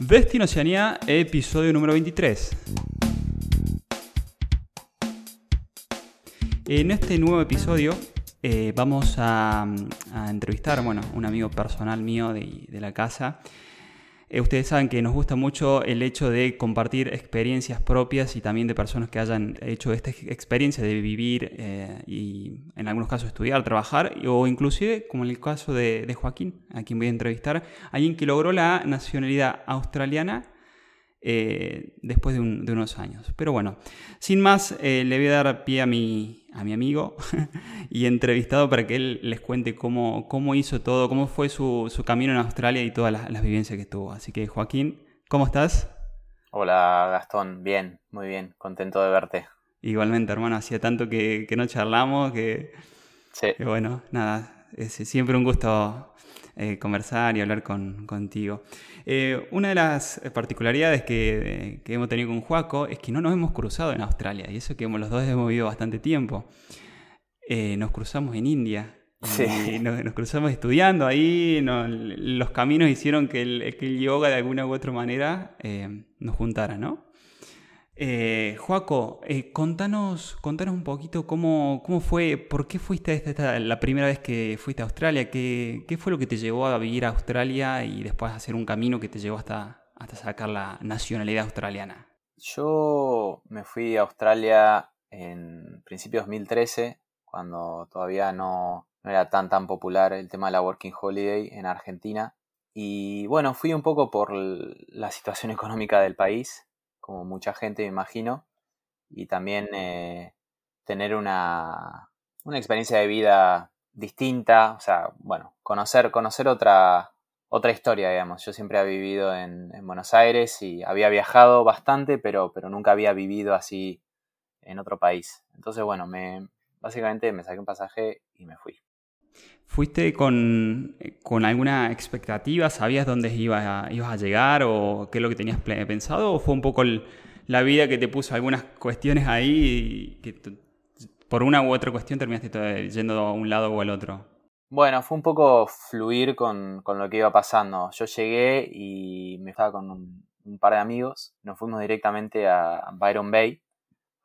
Destino Oceanía, episodio número 23. En este nuevo episodio eh, vamos a, entrevistar, bueno, un amigo personal mío de la casa. Eh, ustedes saben que nos gusta mucho el hecho de compartir experiencias propias y también de personas que hayan hecho esta experiencia de vivir eh, y en algunos casos estudiar, trabajar o inclusive, como en el caso de, de Joaquín, a quien voy a entrevistar, alguien que logró la nacionalidad australiana eh, después de, unos años. Pero bueno, sin más, eh, le voy a dar pie a mi, a mi amigo y entrevistado para que él les cuente cómo, cómo hizo todo, cómo fue su, camino en Australia y todas las, vivencias que tuvo. Así que Joaquín, ¿cómo estás? Hola Gastón, bien, muy bien, contento de verte. Igualmente, hermano, hacía tanto que, no charlamos que, sí. que, bueno, nada, es siempre un gusto eh, conversar y hablar con, contigo. Eh, una de las particularidades que, hemos tenido con Juaco es que no nos hemos cruzado en Australia, y eso que los dos hemos vivido bastante tiempo. Eh, nos cruzamos en India. Y nos, cruzamos estudiando ahí, los caminos hicieron que el, que el, yoga de alguna u otra manera nos juntara, ¿no? Eh, Joaco, eh, contanos, contanos un poquito cómo, cómo fue, por qué fuiste esta, la primera vez que fuiste a Australia, ¿Qué, qué fue lo que te llevó a vivir a Australia y después a hacer un camino que te llevó hasta, hasta sacar la nacionalidad australiana. Yo me fui a Australia en principios 2013, cuando todavía no, no era tan tan popular el tema de la Working Holiday en Argentina. Y bueno, fui un poco por la situación económica del país como mucha gente me imagino, y también eh, tener una, una, experiencia de vida distinta, o sea, bueno, conocer, conocer otra, otra historia, digamos. Yo siempre he vivido en, Buenos Aires y había viajado bastante, pero, pero nunca había vivido así en otro país. Entonces, bueno, me, básicamente me saqué un pasaje y me fui. ¿Fuiste con, alguna expectativa? ¿Sabías dónde ibas a, ibas a llegar o qué es lo que tenías pensado? ¿O fue un poco la vida que te puso algunas cuestiones ahí y que por una u otra cuestión terminaste yendo a un lado o al otro? Bueno, fue un poco fluir con, lo que iba pasando. Yo llegué y me estaba con un, un, par de amigos. Nos fuimos directamente a Byron Bay,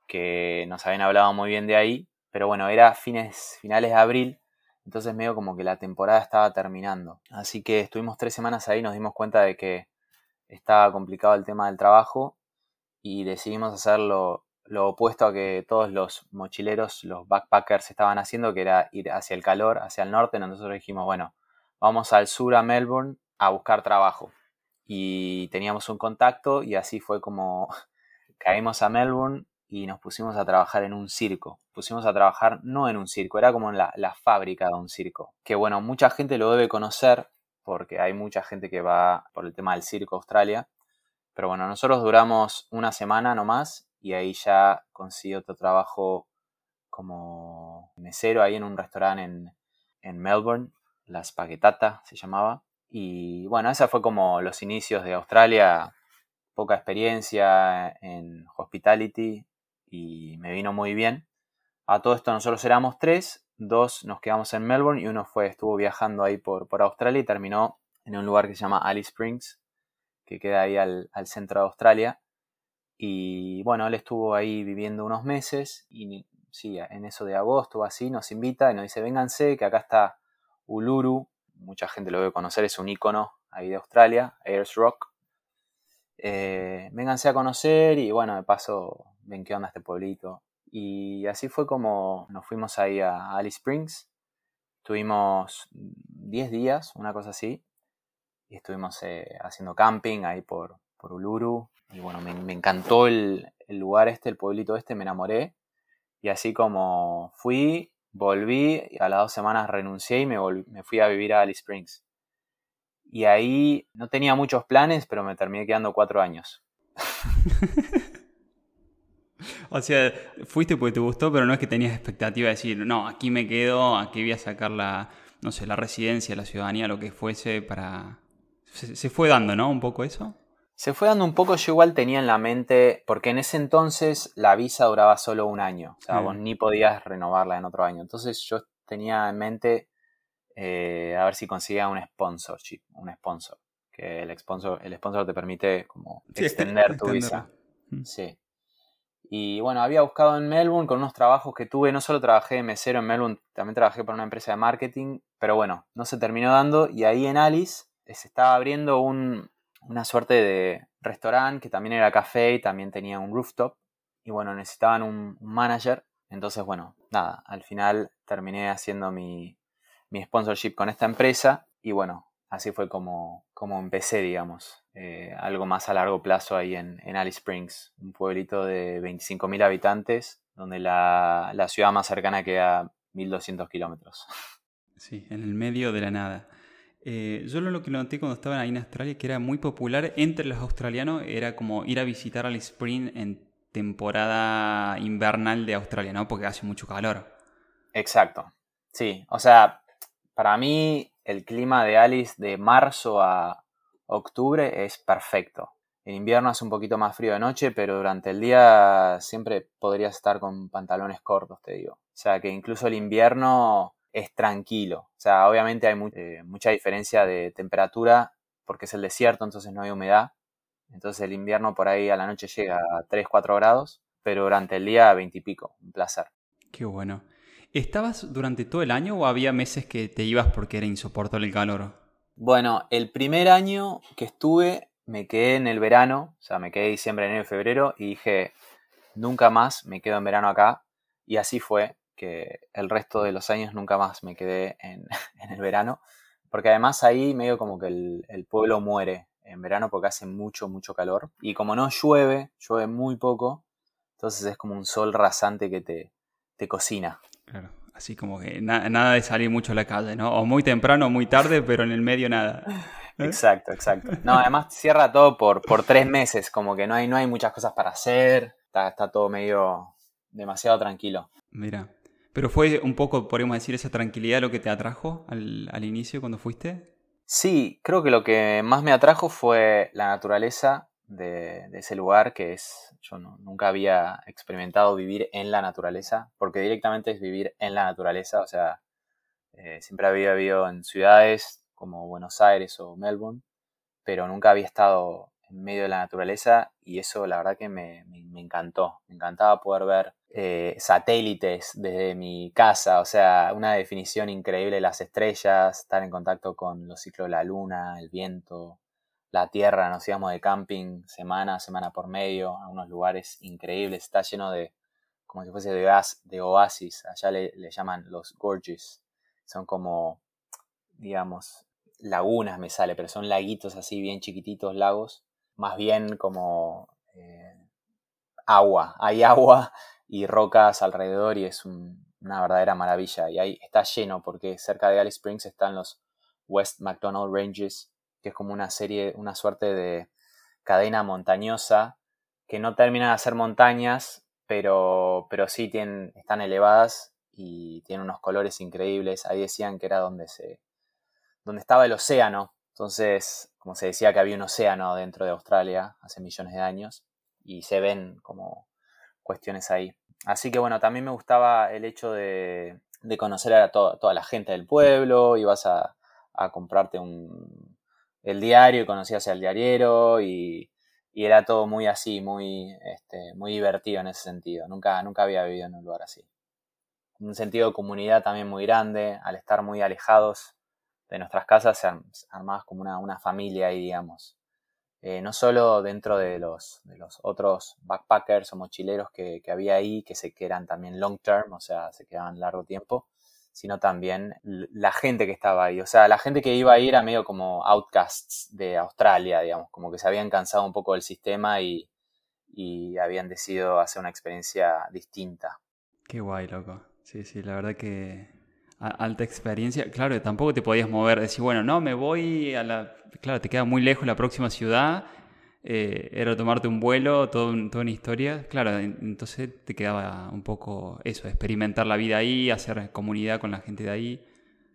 que nos habían hablado muy bien de ahí. Pero bueno, era fines, finales de abril entonces medio como que la temporada estaba terminando. Así que estuvimos tres semanas ahí, nos dimos cuenta de que estaba complicado el tema del trabajo y decidimos hacer lo, opuesto a que todos los mochileros, los backpackers estaban haciendo, que era ir hacia el calor, hacia el norte. Nosotros dijimos, bueno, vamos al sur a Melbourne a buscar trabajo. Y teníamos un contacto y así fue como caímos a Melbourne y nos pusimos a trabajar en un circo. Pusimos a trabajar no en un circo, era como en la, fábrica de un circo. Que bueno, mucha gente lo debe conocer porque hay mucha gente que va por el tema del circo Australia. Pero bueno, nosotros duramos una semana nomás y ahí ya conseguí otro trabajo como mesero ahí en un restaurante en, en Melbourne, La Spaghettata se llamaba. Y bueno, esa fue como los inicios de Australia, poca experiencia en hospitality, y me vino muy bien. A todo esto nosotros éramos tres, dos nos quedamos en Melbourne y uno fue, estuvo viajando ahí por, por Australia y terminó en un lugar que se llama Alice Springs, que queda ahí al, centro de Australia. Y bueno, él estuvo ahí viviendo unos meses y sí, en eso de agosto así nos invita y nos dice, vénganse, que acá está Uluru, mucha gente lo debe conocer, es un icono ahí de Australia, Ayers Rock. Eh, vénganse a conocer y bueno, de paso ven qué onda este pueblito. Y así fue como nos fuimos ahí a Alice Springs. Tuvimos 10 días, una cosa así. Y estuvimos eh, haciendo camping ahí por, por Uluru. Y bueno, me, encantó el, lugar este, el pueblito este, me enamoré. Y así como fui, volví, y a las dos semanas renuncié y me, me fui a vivir a Alice Springs. Y ahí no tenía muchos planes, pero me terminé quedando cuatro años. O sea, fuiste porque te gustó, pero no es que tenías expectativa de decir, no, aquí me quedo, aquí voy a sacar la, no sé, la residencia, la ciudadanía, lo que fuese para... Se, fue dando, ¿no? Un poco eso. Se fue dando un poco, yo igual tenía en la mente, porque en ese entonces la visa duraba solo un año, o sea, vos ni podías renovarla en otro año. Entonces yo tenía en mente eh, a ver si conseguía un sponsorship, un sponsor, que el sponsor, el sponsor te permite como extender tu visa. Mm. Sí. Y bueno, había buscado en Melbourne con unos trabajos que tuve. No solo trabajé de mesero en Melbourne, también trabajé para una empresa de marketing. Pero bueno, no se terminó dando. Y ahí en Alice se estaba abriendo una suerte de restaurante que también era café y también tenía un rooftop. Y bueno, necesitaban un, manager. Entonces, bueno, nada, al final terminé haciendo mi, mi sponsorship con esta empresa. Y bueno, así fue como, como empecé, digamos. Eh, algo más a largo plazo ahí en, Alice Springs, un pueblito de 25.000 habitantes, donde la, ciudad más cercana queda a 1.200 kilómetros. Sí, en el medio de la nada. Eh, yo lo que noté cuando estaba ahí en Australia, que era muy popular entre los australianos, era como ir a visitar Alice Springs en temporada invernal de Australia, ¿no? Porque hace mucho calor. Exacto. Sí, o sea, para mí el clima de Alice de marzo a, octubre es perfecto. En invierno hace un poquito más frío de noche, pero durante el día siempre podrías estar con pantalones cortos, te digo. O sea que incluso el invierno es tranquilo. O sea, obviamente hay eh, mucha diferencia de temperatura porque es el desierto, entonces no hay humedad. Entonces el invierno por ahí a la noche llega a 3, 4 grados, pero durante el día 20 y pico. Un placer. Qué bueno. ¿Estabas durante todo el año o había meses que te ibas porque era insoportable el calor? Bueno, el primer año que estuve me quedé en el verano, o sea, me quedé diciembre, enero y febrero y dije, nunca más me quedo en verano acá. Y así fue, que el resto de los años nunca más me quedé en, el verano, porque además ahí medio como que el, pueblo muere en verano porque hace mucho, mucho calor. Y como no llueve, llueve muy poco, entonces es como un sol rasante que te, te cocina. Claro. Así como que nada de salir mucho a la calle, ¿no? O muy temprano o muy tarde, pero en el medio nada. ¿Eh? Exacto, exacto. No, además cierra todo por, por tres meses, como que no hay, no hay muchas cosas para hacer, está, está todo medio demasiado tranquilo. Mira, pero fue un poco, podríamos decir, esa tranquilidad lo que te atrajo al, al inicio cuando fuiste. Sí, creo que lo que más me atrajo fue la naturaleza de, ese lugar, que es, yo nunca había experimentado vivir en la naturaleza, porque directamente es vivir en la naturaleza, o sea, eh, siempre había vivido en ciudades como Buenos Aires o Melbourne, pero nunca había estado en medio de la naturaleza y eso la verdad que me, encantó, me encantaba poder ver eh, satélites desde mi casa, o sea, una definición increíble de las estrellas, estar en contacto con los ciclos de la luna, el viento, la tierra, nos íbamos de camping semana, semana por medio, a unos lugares increíbles, está lleno de, como si fuese de, oasis, allá le, llaman los gorges, son como, digamos, lagunas me sale, pero son laguitos así bien chiquititos, lagos, más bien como eh, agua, hay agua y rocas alrededor y es una verdadera maravilla. Y ahí está lleno porque cerca de Alice Springs están los West McDonald Ranges, que es como una serie, una suerte de cadena montañosa que no termina de ser montañas, pero, pero sí tienen, están elevadas y tienen unos colores increíbles. Ahí decían que era donde se donde estaba el océano. Entonces, como se decía que había un océano dentro de Australia hace millones de años y se ven como cuestiones ahí. Así que bueno, también me gustaba el hecho de, conocer a toda la gente del pueblo, ibas a, a comprarte un, el diario y conocías al diariero y, era todo muy así, muy, este, muy divertido en ese sentido. Nunca, nunca había vivido en un lugar así. Un sentido de comunidad también muy grande, al estar muy alejados de nuestras casas, se armabas como una, familia ahí, digamos. Eh, no solo dentro de los, de los otros backpackers o mochileros que, que había ahí, que se que eran también long term, o sea, se quedaban largo tiempo, sino también la gente que estaba ahí. O sea, la gente que iba ahí era medio como outcasts de Australia, digamos, como que se habían cansado un poco del sistema y, habían decidido hacer una experiencia distinta. Qué guay, loco. Sí, sí, la verdad que alta experiencia. Claro, tampoco te podías mover, decir, bueno, no, me voy a la... Claro, te queda muy lejos la próxima ciudad eh, era tomarte un vuelo, todo, toda una historia. Claro, entonces te quedaba un poco eso, experimentar la vida ahí, hacer comunidad con la gente de ahí.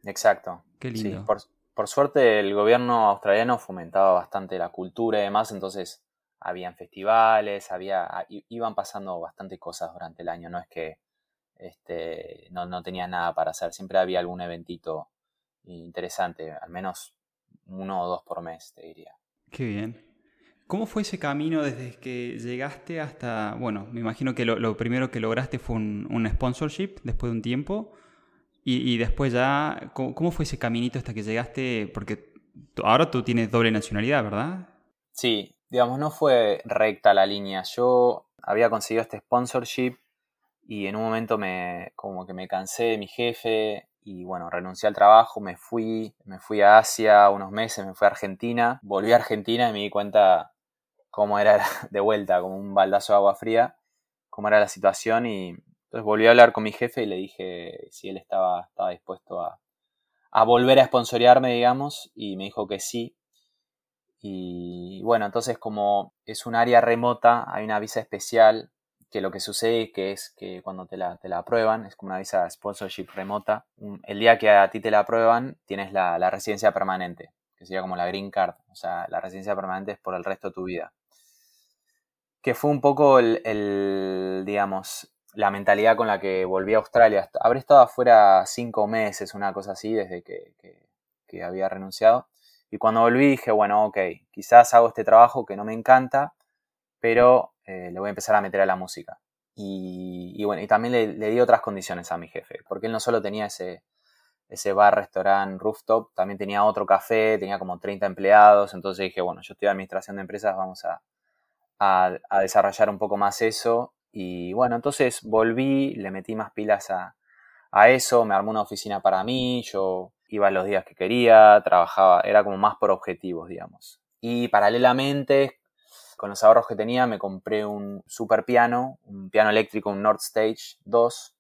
Exacto. Qué lindo. por, por, suerte el gobierno australiano fomentaba bastante la cultura y demás, entonces habían festivales, había, iban pasando bastante cosas durante el año, no es que este, no, no tenías nada para hacer, siempre había algún eventito interesante, al menos uno o dos por mes, te diría. Qué bien. ¿Cómo fue ese camino desde que llegaste hasta, bueno, me imagino que lo, primero que lograste fue un, sponsorship después de un tiempo y, después ya, ¿cómo, fue ese caminito hasta que llegaste? Porque ahora tú tienes doble nacionalidad, ¿verdad? Sí, digamos, no fue recta la línea. Yo había conseguido este sponsorship y en un momento me, como que me cansé de mi jefe y bueno, renuncié al trabajo, me fui, me fui a Asia unos meses, me fui a Argentina, volví a Argentina y me di cuenta cómo era de vuelta, como un baldazo de agua fría, cómo era la situación y entonces volví a hablar con mi jefe y le dije si él estaba, estaba dispuesto a, volver a sponsorearme, digamos, y me dijo que sí. Y bueno, entonces como es un área remota, hay una visa especial que lo que sucede que es que cuando te la, te la aprueban, es como una visa sponsorship remota, el día que a ti te la aprueban, tienes la residencia permanente, que sería como la green card, o sea, la residencia permanente es por el resto de tu vida. Que fue un poco el, digamos, la mentalidad con la que volví a Australia. Habré estado afuera cinco meses, una cosa así, desde que, que había renunciado. Y cuando volví dije, bueno, ok, quizás hago este trabajo que no me encanta, pero eh, le voy a empezar a meter a la música. Y, bueno, y también le, di otras condiciones a mi jefe, porque él no solo tenía ese, ese bar, restaurante, rooftop, también tenía otro café, tenía como 30 empleados, entonces dije, bueno, yo estoy en administración de empresas, vamos a, a, desarrollar un poco más eso. Y bueno, entonces volví, le metí más pilas a, a eso, me armó una oficina para mí, yo iba los días que quería, trabajaba, era como más por objetivos, digamos. Y paralelamente con los ahorros que tenía me compré un super piano, un piano eléctrico, un Nord Stage 2,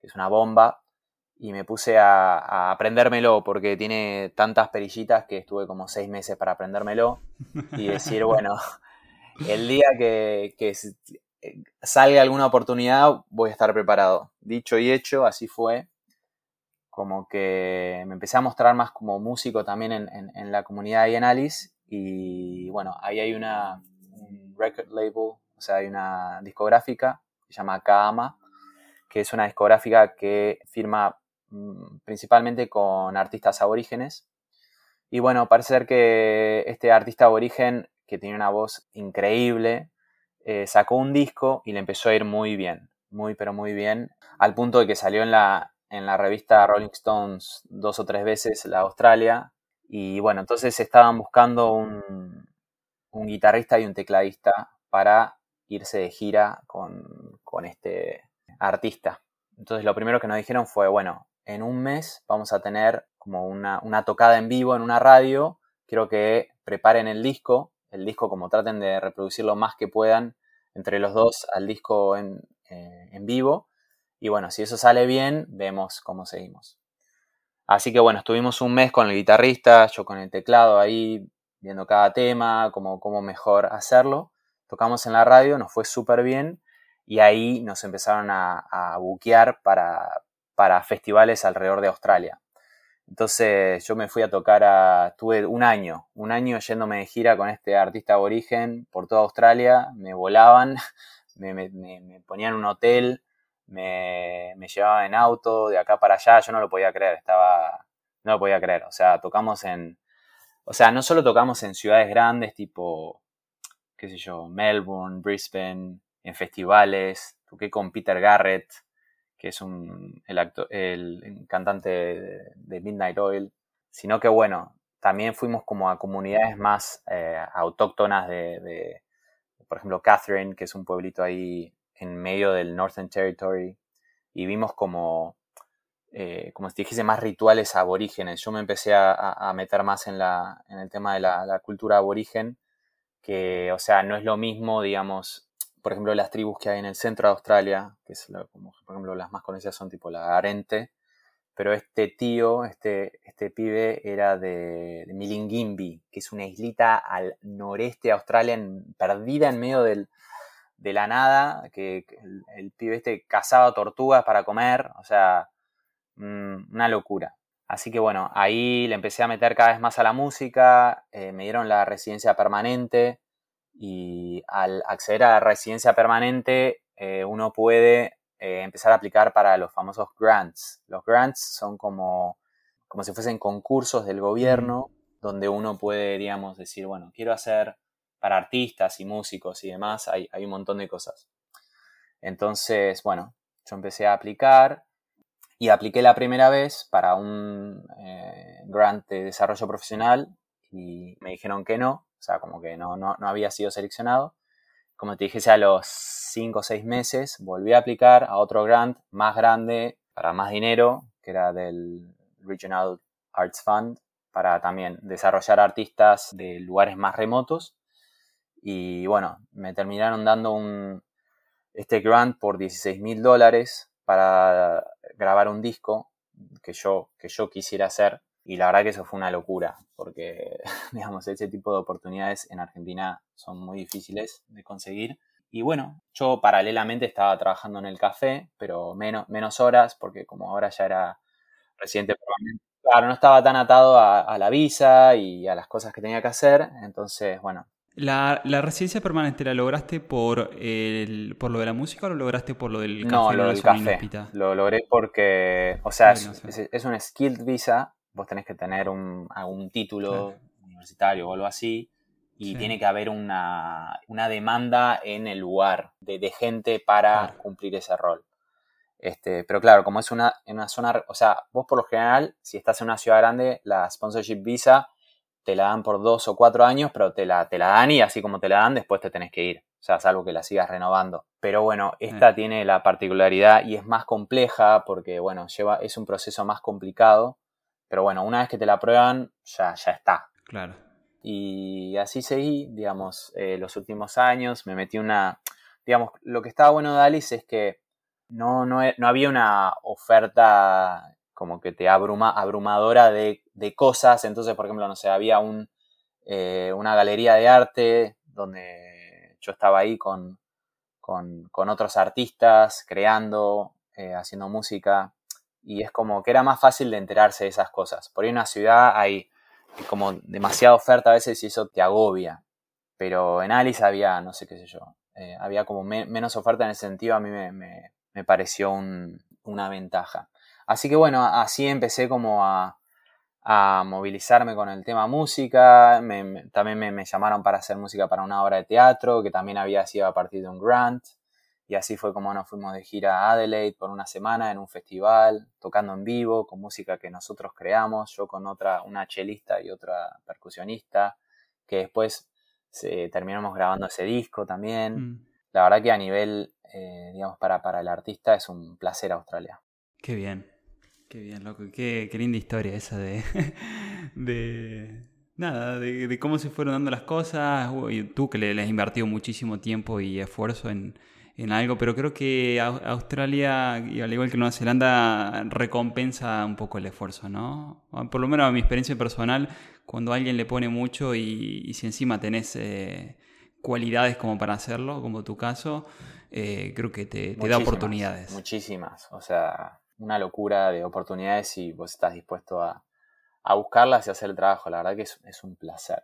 que es una bomba, y me puse a, aprendérmelo porque tiene tantas perillitas que estuve como seis meses para aprendérmelo y decir, bueno, el día que, que salga alguna oportunidad voy a estar preparado. Dicho y hecho, así fue. Como que me empecé a mostrar más como músico también en, la comunidad de Alice y bueno, ahí hay una, record label, o sea, hay una discográfica que se llama Kaama, que es una discográfica que firma mm, principalmente con artistas aborígenes. Y bueno, parece ser que este artista aborigen, que tiene una voz increíble, eh, sacó un disco y le empezó a ir muy bien, muy pero muy bien, al punto de que salió en la, en la revista Rolling Stones dos o tres veces, la Australia. Y bueno, entonces estaban buscando un, un guitarrista y un tecladista para irse de gira con, este artista. Entonces lo primero que nos dijeron fue, bueno, en un mes vamos a tener como una, tocada en vivo en una radio, quiero que preparen el disco, el disco como traten de reproducir lo más que puedan entre los dos al disco en, eh, en vivo. Y bueno, si eso sale bien, vemos cómo seguimos. Así que bueno, estuvimos un mes con el guitarrista, yo con el teclado ahí viendo cada tema, cómo, cómo mejor hacerlo. Tocamos en la radio, nos fue súper bien y ahí nos empezaron a, buquear para, para festivales alrededor de Australia. Entonces yo me fui a tocar a, tuve un año, un año yéndome de gira con este artista aborigen por toda Australia, me volaban, me, me, me ponían un hotel, me, me llevaban en auto de acá para allá, yo no lo podía creer, estaba, no lo podía creer, o sea, tocamos en, o sea, no solo tocamos en ciudades grandes tipo, qué sé yo, Melbourne, Brisbane, en festivales, toqué con Peter Garrett, que es un, el, el cantante de, Midnight Oil, sino que bueno, también fuimos como a comunidades más eh, autóctonas de, de, por ejemplo, Catherine, que es un pueblito ahí en medio del Northern Territory, y vimos como eh, como si dijese, más rituales aborígenes. Yo me empecé a, meter más en, la, en el tema de la, cultura aborigen, que, o sea, no es lo mismo, digamos, por ejemplo, las tribus que hay en el centro de Australia, que es como, por ejemplo, las más conocidas son tipo la Arente, pero este tío, este, este pibe era de, de Milingimbi, que es una islita al noreste de Australia, perdida en medio del, de la nada, que, el, pibe este cazaba tortugas para comer, o sea, Mm, una locura. Así que bueno, ahí le empecé a meter cada vez más a la música, eh, me dieron la residencia permanente y al acceder a la residencia permanente eh, uno puede eh, empezar a aplicar para los famosos grants. Los grants son como, como si fuesen concursos del gobierno donde uno puede, digamos, decir, bueno, quiero hacer para artistas y músicos y demás, hay, hay un montón de cosas. Entonces, bueno, yo empecé a aplicar y apliqué la primera vez para un eh, grant de desarrollo profesional y me dijeron que no, o sea, como que no, no, no había sido seleccionado. Como te dije, a los 5 o 6 meses volví a aplicar a otro grant más grande para más dinero, que era del Regional Arts Fund, para también desarrollar artistas de lugares más remotos. Y bueno, me terminaron dando un, este grant por 16 mil dólares para grabar un disco que yo, que yo quisiera hacer. Y la verdad que eso fue una locura, porque, digamos, ese tipo de oportunidades en Argentina son muy difíciles de conseguir. Y bueno, yo paralelamente estaba trabajando en el café, pero menos, menos horas, porque como ahora ya era residente permanente, claro, no estaba tan atado a, la visa y a las cosas que tenía que hacer. Entonces, bueno, ¿La, residencia permanente la lograste por, el, por lo de la música o lo lograste por lo del café? No, lo del café. Lo logré porque, o sea, es, un skilled visa, vos tenés que tener un, algún título universitario o algo así, y tiene que haber una, demanda en el lugar de, gente para cumplir ese rol. Este, pero claro, como es una, en una zona, o sea, vos por lo general, si estás en una ciudad grande, la sponsorship visa te la dan por dos o cuatro años, pero te la, te la dan y así como te la dan, después te tenés que ir. O sea, es algo que la sigas renovando. Pero bueno, esta tiene la particularidad y es más compleja porque, bueno, lleva, es un proceso más complicado. Pero bueno, una vez que te la prueban, ya, ya está. Claro. Y así seguí, digamos, eh, los últimos años. Me metí una. Digamos, lo que estaba bueno de Alice es que no, no, no había una oferta como que te abruma, abrumadora de, cosas. Entonces, por ejemplo, no sé, había un, eh, una galería de arte donde yo estaba ahí con, con, otros artistas, creando, eh, haciendo música. Y es como que era más fácil de enterarse de esas cosas. Por ahí en una ciudad hay como demasiada oferta a veces y eso te agobia. Pero en Alice había, no sé qué sé yo, eh, había como menos oferta en ese sentido, a mí me, pareció una ventaja. Así que bueno, así empecé como a, movilizarme con el tema música. también me, llamaron para hacer música para una obra de teatro que también había sido a partir de un grant. Y así fue como nos fuimos de gira a Adelaide por una semana en un festival, tocando en vivo, con música que nosotros creamos, yo con otra, una chelista y otra percusionista, que después terminamos grabando ese disco también. Mm. La verdad que a nivel, eh, digamos, para, para el artista es un placer Australia. Qué bien. Qué bien, loco. Qué, linda historia esa de. de nada, de, cómo se fueron dando las cosas. Y tú que le, has invertido muchísimo tiempo y esfuerzo en, algo, pero creo que Australia, y al igual que Nueva Zelanda, recompensa un poco el esfuerzo, ¿no? Por lo menos a mi experiencia personal, cuando alguien le pone mucho y, si encima tenés eh, cualidades como para hacerlo, como tu caso, eh, creo que te, te da oportunidades. Muchísimas, o sea, una locura de oportunidades y vos estás dispuesto a, buscarlas y hacer el trabajo. La verdad que es, un placer.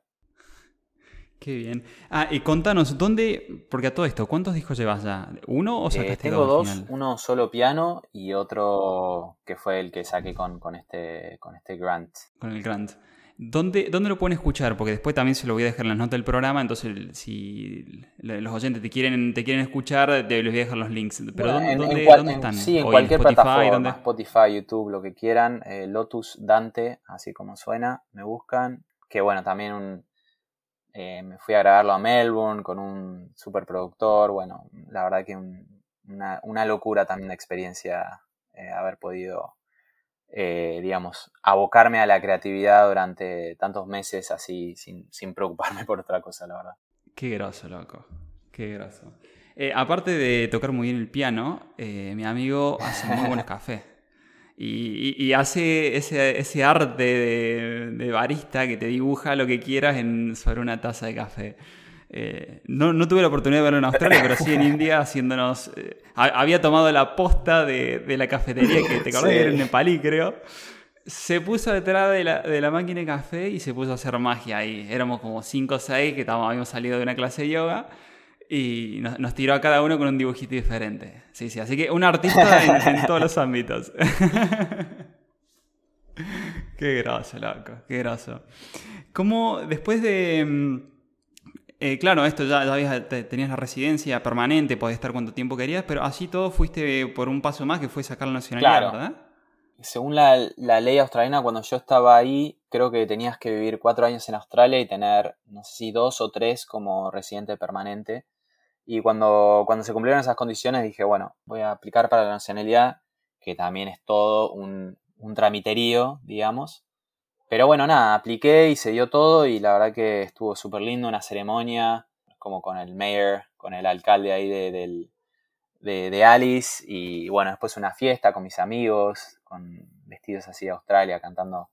Qué bien. Ah, y contanos, ¿dónde, porque a todo esto, ¿cuántos discos llevas ya? ¿Uno o sacaste eh, tengo dos? uno solo piano y otro que fue el que saqué con, con, este, con este grant. Con el grant. ¿Dónde, ¿Dónde, lo pueden escuchar? Porque después también se lo voy a dejar en las notas del programa, entonces si los oyentes te quieren, te quieren escuchar, les voy a dejar los links. Pero ¿dónde, están? Sí, en cualquier plataforma, Spotify, YouTube, lo que quieran. Eh, Lotus Dante, así como suena, me buscan. Que bueno, también un, eh, me fui a grabarlo a Melbourne con un super productor. Bueno, la verdad que una, una, locura también la experiencia eh, haber podido eh, digamos, abocarme a la creatividad durante tantos meses así, sin, sin, preocuparme por otra cosa, la verdad. Qué groso, loco. Qué groso. Aparte de tocar muy bien el piano, mi amigo hace muy buenos cafés. Y, y, hace ese, ese arte de, de, barista que te dibuja lo que quieras en, sobre una taza de café. Eh, no, no, tuve la oportunidad de verlo en Australia, pero sí en India haciéndonos... Eh, había tomado la posta de, de la cafetería que te acordás era en Nepalí, creo. Se puso detrás de la, de la, máquina de café y se puso a hacer magia ahí. Éramos como 5 o 6 que estábamos, habíamos salido de una clase de yoga y nos, nos, tiró a cada uno con un dibujito diferente. Sí, sí, así que un artista en, en todos los ámbitos. qué graso, loco, qué graso. ¿Cómo después de... Mm, eh, claro, esto ya, ya tenías la residencia permanente, podías estar cuanto tiempo querías, pero así todo fuiste por un paso más que fue sacar la nacionalidad, ¿verdad? Según la, ley australiana, cuando yo estaba ahí, creo que tenías que vivir cuatro años en Australia y tener, no sé si dos o tres como residente permanente. Y cuando, cuando se cumplieron esas condiciones dije, bueno, voy a aplicar para la nacionalidad, que también es todo un, un tramiterío, digamos. Pero bueno, nada, apliqué y se dio todo y la verdad que estuvo súper lindo, una ceremonia, como con el mayor, con el alcalde ahí de, de, Alice y bueno, después una fiesta con mis amigos, con vestidos así de Australia, cantando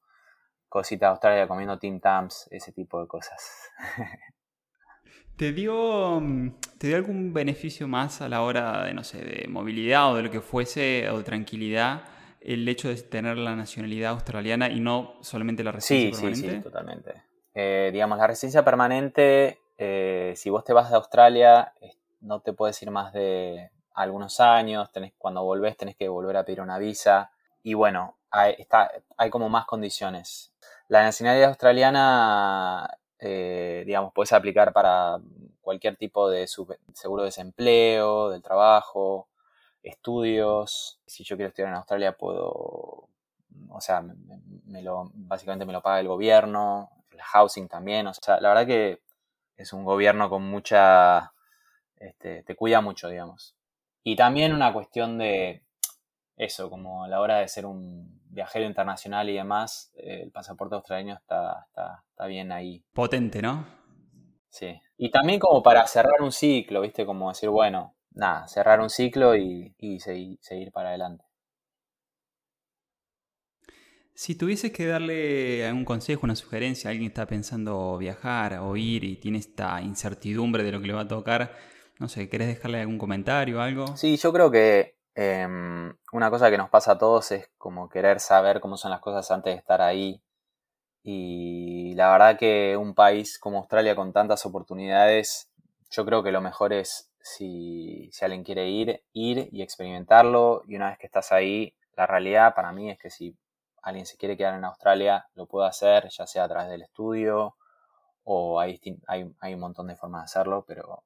cositas de Australia, comiendo Tim Tams, ese tipo de cosas. ¿Te dio, ¿Te dio algún beneficio más a la hora de, no sé, de movilidad o de lo que fuese, o de tranquilidad? el hecho de tener la nacionalidad australiana y no solamente la residencia permanente? Sí, sí, totalmente. Eh, digamos, la residencia permanente, eh, si vos te vas de Australia, no te puedes ir más de algunos años, tenés, cuando volvés tenés que volver a pedir una visa y bueno, hay, está, hay como más condiciones. La nacionalidad australiana, eh, digamos, puedes aplicar para cualquier tipo de seguro de desempleo, del trabajo, estudios. Si yo quiero estudiar en Australia, puedo, o sea, me, lo, básicamente me lo paga el gobierno, el housing también. O sea, la verdad que es un gobierno con mucha, este, te cuida mucho, digamos. Y también una cuestión de eso, como a la hora de ser un viajero internacional y demás, el pasaporte australiano está, está, está bien ahí. Potente, ¿no? Sí. Y también como para cerrar un ciclo, ¿viste? Como decir, bueno, nada, cerrar un ciclo y, seguir, para adelante. Si tuvieses que darle un consejo, una sugerencia a alguien que está pensando viajar o ir y tiene esta incertidumbre de lo que le va a tocar, no sé, ¿querés dejarle algún comentario o algo? Sí, yo creo que em, una cosa que nos pasa a todos es como querer saber cómo son las cosas antes de estar ahí. Y la verdad que un país como Australia con tantas oportunidades, yo creo que lo mejor es si, alguien quiere ir, ir y experimentarlo. Y una vez que estás ahí, la realidad para mí es que si alguien se quiere quedar en Australia, lo puede hacer, ya sea a través del estudio o hay, hay, un montón de formas de hacerlo, pero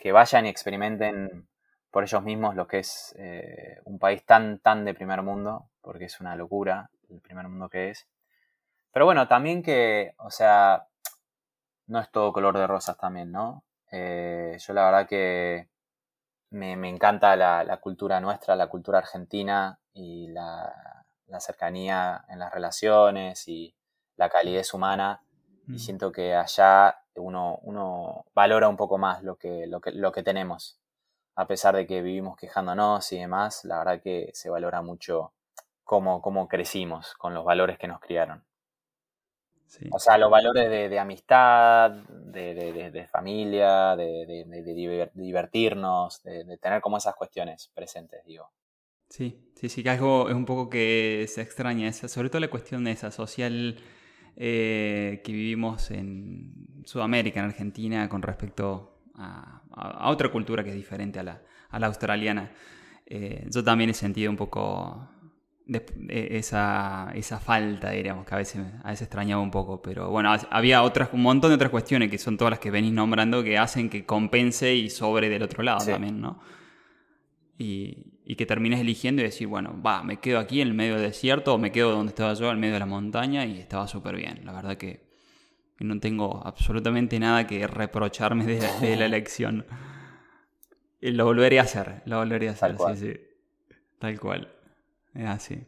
que vayan y experimenten por ellos mismos lo que es eh, un país tan, tan de primer mundo, porque es una locura el primer mundo que es. Pero bueno, también que, o sea, no es todo color de rosas también, ¿no? Eh, yo la verdad que me, encanta la, cultura nuestra, la cultura argentina y la, cercanía en las relaciones y la calidez humana. Y siento que allá uno, uno valora un poco más lo que, lo, que, lo que tenemos. A pesar de que vivimos quejándonos y demás, la verdad que se valora mucho cómo, cómo crecimos con los valores que nos criaron. O sea, los valores de, amistad, de, familia, de, divertirnos, de, tener como esas cuestiones presentes, digo. Sí, sí, sí, que algo es un poco que se extraña, esa, sobre todo la cuestión de esa social eh, que vivimos en Sudamérica, en Argentina, con respecto a, otra cultura que es diferente a la, australiana. Eh, yo también he sentido un poco esa, esa, falta, diríamos, que a veces, a veces extrañaba un poco. Pero bueno, había otras, un montón de otras cuestiones que son todas las que venís nombrando que hacen que compense y sobre del otro lado también, ¿no? Y, y, que termines eligiendo y decir, bueno, va, me quedo aquí en el medio del desierto o me quedo donde estaba yo, en medio de la montaña y estaba súper bien. La verdad que no tengo absolutamente nada que reprocharme de, la elección. Y lo volvería a hacer, lo volvería a hacer, sí, sí. Tal cual. Es así.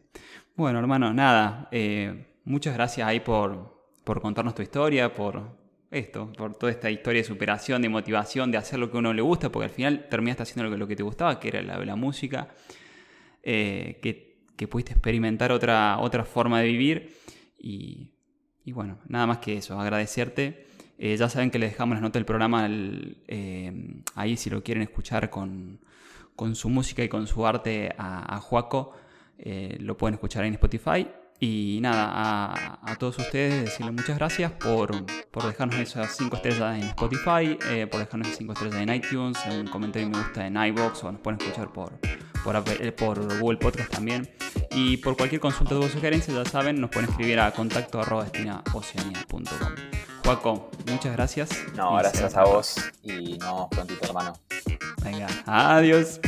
Bueno, hermano, nada. Eh, muchas gracias ahí por, por contarnos tu historia, por esto, por toda esta historia de superación, de motivación, de hacer lo que a uno le gusta, porque al final terminaste haciendo lo que, lo que te gustaba, que era la, la música, eh, que, que, pudiste experimentar otra, otra forma de vivir. Y, y bueno, nada más que eso, agradecerte. Eh, ya saben que les dejamos las notas del programa ahí si lo quieren escuchar con, con, su música y con su arte a, a Juaco. Eh, lo pueden escuchar en Spotify. Y nada, a, todos ustedes decirles muchas gracias por, por dejarnos esas 5 estrellas en Spotify, eh, por dejarnos esas 5 estrellas en iTunes, un comentario me gusta en iBox o nos pueden escuchar por, por, por Google Podcast también. Y por cualquier consulta o sugerencia, ya saben, nos pueden escribir a contacto Juaco, muchas gracias. No, gracias a vos y nos vemos prontito, hermano. Venga, adiós.